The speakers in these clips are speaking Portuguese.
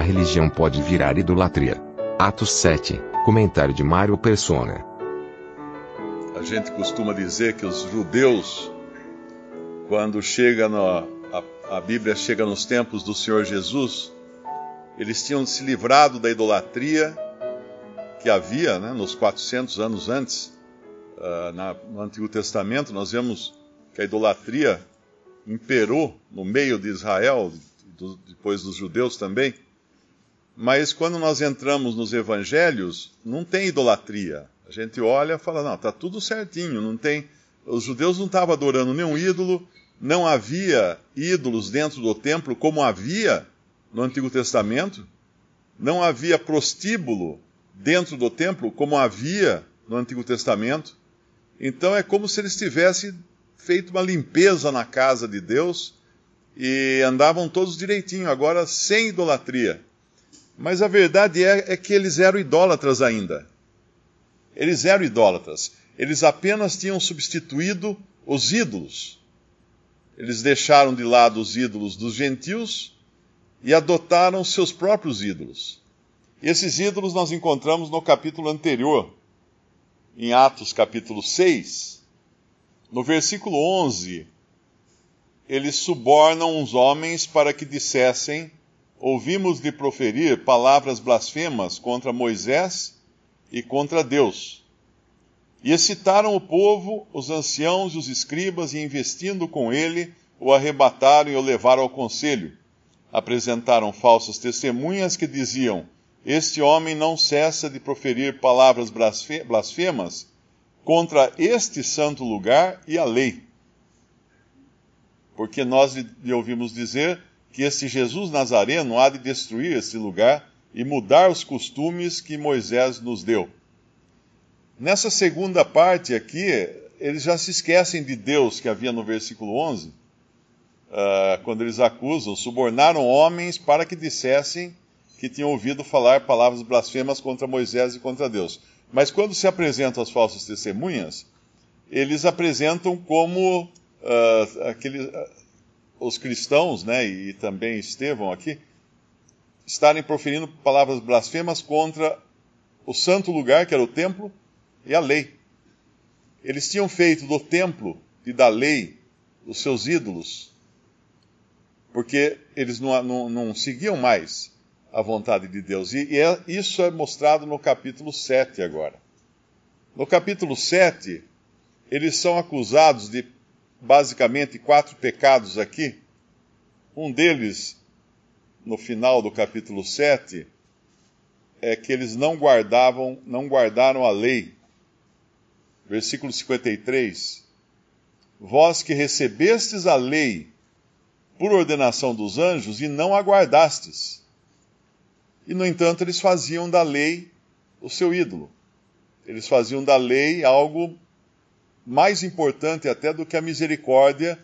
A religião pode virar idolatria. Atos 7, comentário de Mário Persona. A gente costuma dizer que os judeus, quando chega a, a Bíblia chega nos tempos do Senhor Jesus, eles tinham se livrado da idolatria que havia né, nos 400 anos antes. Uh, na, no Antigo Testamento, nós vemos que a idolatria imperou no meio de Israel, do, depois dos judeus também. Mas quando nós entramos nos evangelhos, não tem idolatria. A gente olha e fala, não, está tudo certinho, não tem. Os judeus não estavam adorando nenhum ídolo, não havia ídolos dentro do templo como havia no Antigo Testamento, não havia prostíbulo dentro do templo como havia no Antigo Testamento. Então é como se eles tivessem feito uma limpeza na casa de Deus e andavam todos direitinho, agora sem idolatria. Mas a verdade é, é que eles eram idólatras ainda. Eles eram idólatras. Eles apenas tinham substituído os ídolos. Eles deixaram de lado os ídolos dos gentios e adotaram seus próprios ídolos. E esses ídolos nós encontramos no capítulo anterior, em Atos capítulo 6. No versículo 11, eles subornam uns homens para que dissessem ouvimos de proferir palavras blasfemas contra Moisés e contra Deus. E excitaram o povo, os anciãos e os escribas, e investindo com ele, o arrebataram e o levaram ao conselho. Apresentaram falsas testemunhas que diziam: Este homem não cessa de proferir palavras blasfemas contra este santo lugar e a lei. Porque nós lhe ouvimos dizer: que esse Jesus Nazareno há de destruir esse lugar e mudar os costumes que Moisés nos deu. Nessa segunda parte aqui, eles já se esquecem de Deus que havia no versículo 11, uh, ah, quando eles acusam, subornaram homens para que dissessem que tinham ouvido falar palavras blasfemas contra Moisés e contra Deus. Mas quando se apresentam as falsas testemunhas, eles apresentam como uh, aquele, uh, os cristãos, né, e também Estevão aqui, estarem proferindo palavras blasfemas contra o santo lugar, que era o templo, e a lei. Eles tinham feito do templo e da lei os seus ídolos, porque eles não, não, não seguiam mais a vontade de Deus. E, e é, isso é mostrado no capítulo 7 agora. No capítulo 7, eles são acusados de basicamente quatro pecados aqui. Um deles, no final do capítulo 7, é que eles não guardavam, não guardaram a lei. Versículo 53. Vós que recebestes a lei por ordenação dos anjos e não a guardastes. E, no entanto, eles faziam da lei o seu ídolo. Eles faziam da lei algo mais importante até do que a misericórdia,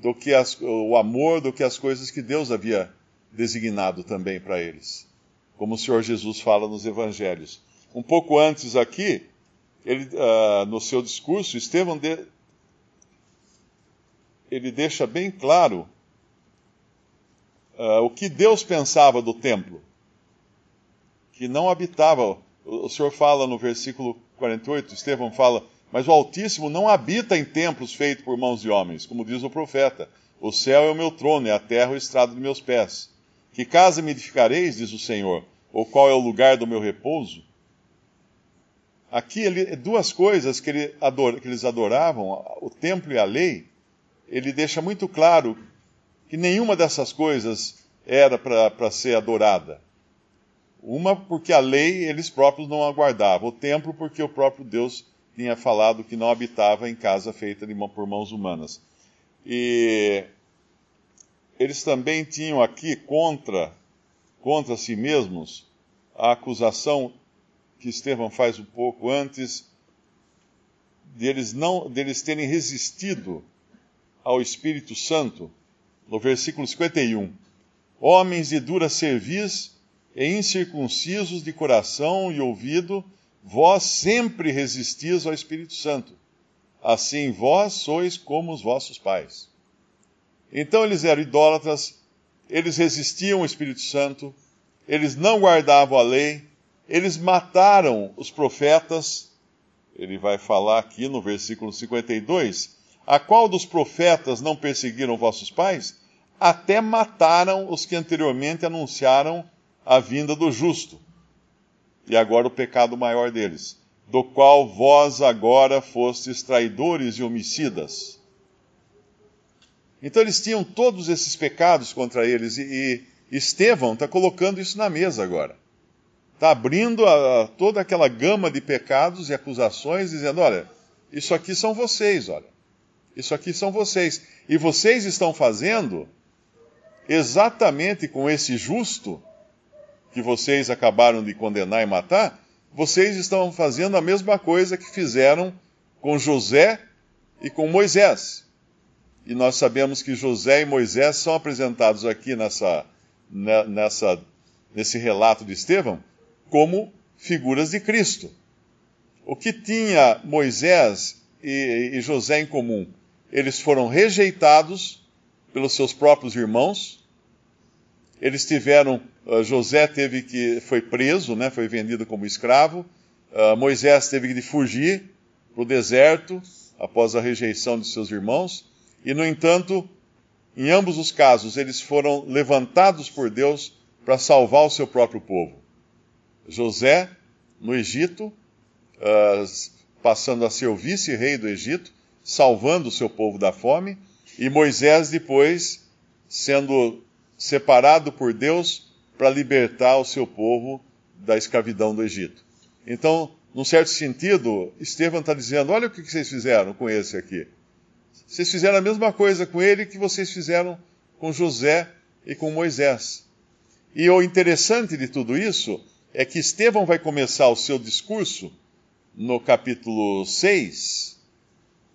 do que as, o amor, do que as coisas que Deus havia designado também para eles. Como o Senhor Jesus fala nos evangelhos. Um pouco antes aqui, ele, uh, no seu discurso, Estevão de, ele deixa bem claro uh, o que Deus pensava do templo, que não habitava. O, o Senhor fala no versículo 48, Estevão fala mas o Altíssimo não habita em templos feitos por mãos de homens, como diz o profeta. O céu é o meu trono e a terra o estrado de meus pés. Que casa me edificareis, diz o Senhor, ou qual é o lugar do meu repouso? Aqui, ele, duas coisas que, ele adora, que eles adoravam, o templo e a lei, ele deixa muito claro que nenhuma dessas coisas era para ser adorada. Uma porque a lei eles próprios não aguardavam, o templo porque o próprio Deus tinha falado que não habitava em casa feita por mãos humanas. E eles também tinham aqui contra, contra si mesmos a acusação que Estevão faz um pouco antes deles não deles terem resistido ao Espírito Santo, no versículo 51. Homens de dura cerviz e incircuncisos de coração e ouvido, vós sempre resistis ao Espírito Santo. Assim vós sois como os vossos pais. Então eles eram idólatras, eles resistiam ao Espírito Santo, eles não guardavam a lei, eles mataram os profetas. Ele vai falar aqui no versículo 52: A qual dos profetas não perseguiram vossos pais? Até mataram os que anteriormente anunciaram a vinda do justo. E agora o pecado maior deles, do qual vós agora fostes traidores e homicidas. Então eles tinham todos esses pecados contra eles, e, e Estevão está colocando isso na mesa agora. Está abrindo a, a, toda aquela gama de pecados e acusações, dizendo: olha, isso aqui são vocês, olha. Isso aqui são vocês. E vocês estão fazendo exatamente com esse justo que vocês acabaram de condenar e matar, vocês estão fazendo a mesma coisa que fizeram com José e com Moisés. E nós sabemos que José e Moisés são apresentados aqui nessa, nessa, nesse relato de Estevão como figuras de Cristo. O que tinha Moisés e, e José em comum? Eles foram rejeitados pelos seus próprios irmãos. Eles tiveram, José teve que foi preso, né, foi vendido como escravo. Uh, Moisés teve que fugir para o deserto após a rejeição de seus irmãos. E no entanto, em ambos os casos, eles foram levantados por Deus para salvar o seu próprio povo. José no Egito, uh, passando a ser o vice-rei do Egito, salvando o seu povo da fome, e Moisés depois sendo separado por Deus para libertar o seu povo da escravidão do Egito. Então, num certo sentido, Estevão está dizendo: olha o que vocês fizeram com esse aqui. Vocês fizeram a mesma coisa com ele que vocês fizeram com José e com Moisés. E o interessante de tudo isso é que Estevão vai começar o seu discurso no capítulo 6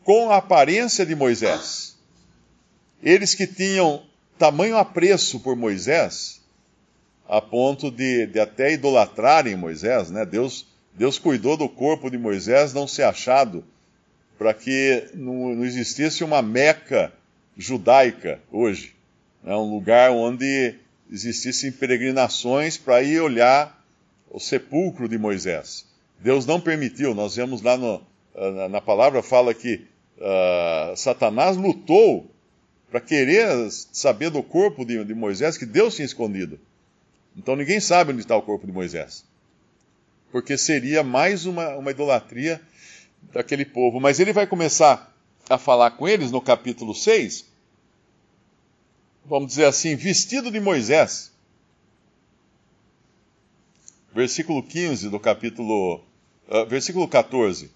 com a aparência de Moisés. Eles que tinham tamanho apreço por Moisés, a ponto de, de até idolatrarem Moisés, né? Deus, Deus cuidou do corpo de Moisés não ser achado para que não, não, existisse uma meca judaica hoje, né? um lugar onde existissem peregrinações para ir olhar o sepulcro de Moisés. Deus não permitiu, nós vemos lá no, ah, na palavra, fala que uh, Satanás lutou para querer saber do corpo de, de, Moisés que Deus tinha escondido. Então ninguém sabe onde está o corpo de Moisés. Porque seria mais uma, uma idolatria daquele povo. Mas ele vai começar a falar com eles no capítulo 6, vamos dizer assim, vestido de Moisés versículo 15 do capítulo. Uh, versículo 14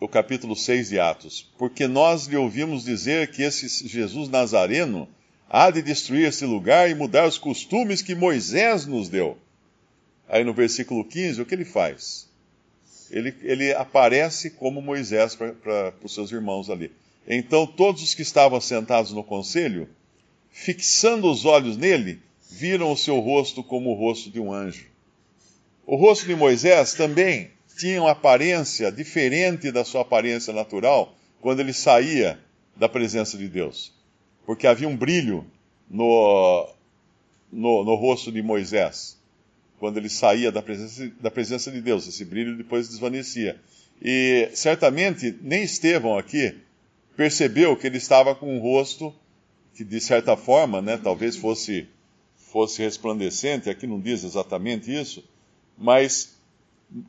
do capítulo 6 de Atos. Porque nós lhe ouvimos dizer que esse Jesus Nazareno há de destruir esse lugar e mudar os costumes que Moisés nos deu. Aí no versículo 15, o que ele faz? Ele, ele aparece como Moisés para os seus irmãos ali. Então todos os que estavam sentados no conselho, fixando os olhos nele, viram o seu rosto como o rosto de um anjo. O rosto de Moisés também tinha uma aparência diferente da sua aparência natural quando ele saía da presença de Deus. Porque havia um brilho no, no, no rosto de Moisés quando ele saía da presença, da presença de Deus. Esse brilho depois desvanecia. E certamente nem Estevão aqui percebeu que ele estava com um rosto que, de certa forma, né, talvez fosse, fosse resplandecente. Aqui não diz exatamente isso mas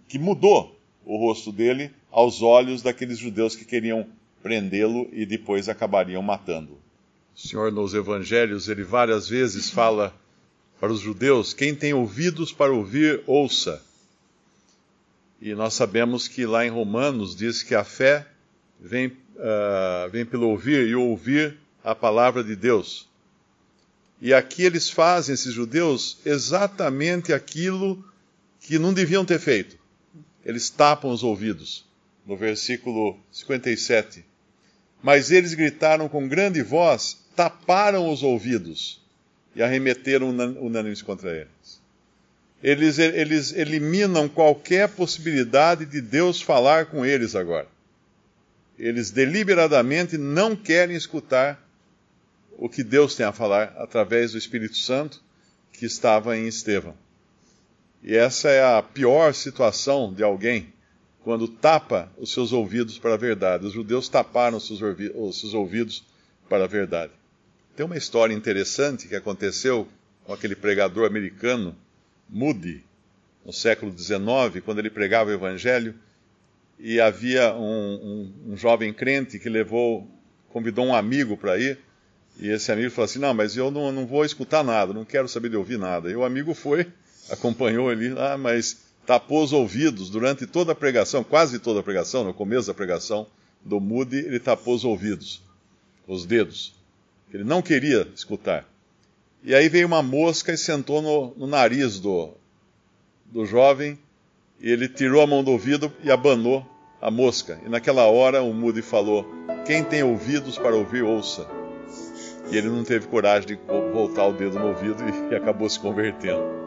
que mudou o rosto dele aos olhos daqueles judeus que queriam prendê-lo e depois acabariam matando. O Senhor, nos evangelhos, ele várias vezes fala para os judeus: quem tem ouvidos para ouvir, ouça. E nós sabemos que lá em Romanos diz que a fé vem, uh, vem pelo ouvir e ouvir a palavra de Deus. E aqui eles fazem, esses judeus, exatamente aquilo que não deviam ter feito. Eles tapam os ouvidos. No versículo 57. Mas eles gritaram com grande voz, taparam os ouvidos e arremeteram unânimes contra eles. eles. Eles eliminam qualquer possibilidade de Deus falar com eles agora. Eles deliberadamente não querem escutar o que Deus tem a falar através do Espírito Santo que estava em Estevão. E essa é a pior situação de alguém quando tapa os seus ouvidos para a verdade. Os judeus taparam os seus, os seus ouvidos para a verdade. Tem uma história interessante que aconteceu com aquele pregador americano, Moody, no século XIX, quando ele pregava o Evangelho, e havia um, um, um jovem crente que levou, convidou um amigo para ir, e esse amigo falou assim: Não, mas eu não, não vou escutar nada, não quero saber de ouvir nada. E o amigo foi, acompanhou ele lá, mas tapou os ouvidos durante toda a pregação, quase toda a pregação, no começo da pregação do Moody, ele tapou os ouvidos, os dedos. Ele não queria escutar. E aí veio uma mosca e sentou no, no nariz do, do jovem, e ele tirou a mão do ouvido e abanou a mosca. E naquela hora o Moody falou: Quem tem ouvidos para ouvir, ouça. E ele não teve coragem de voltar o dedo no ouvido e, e acabou se convertendo.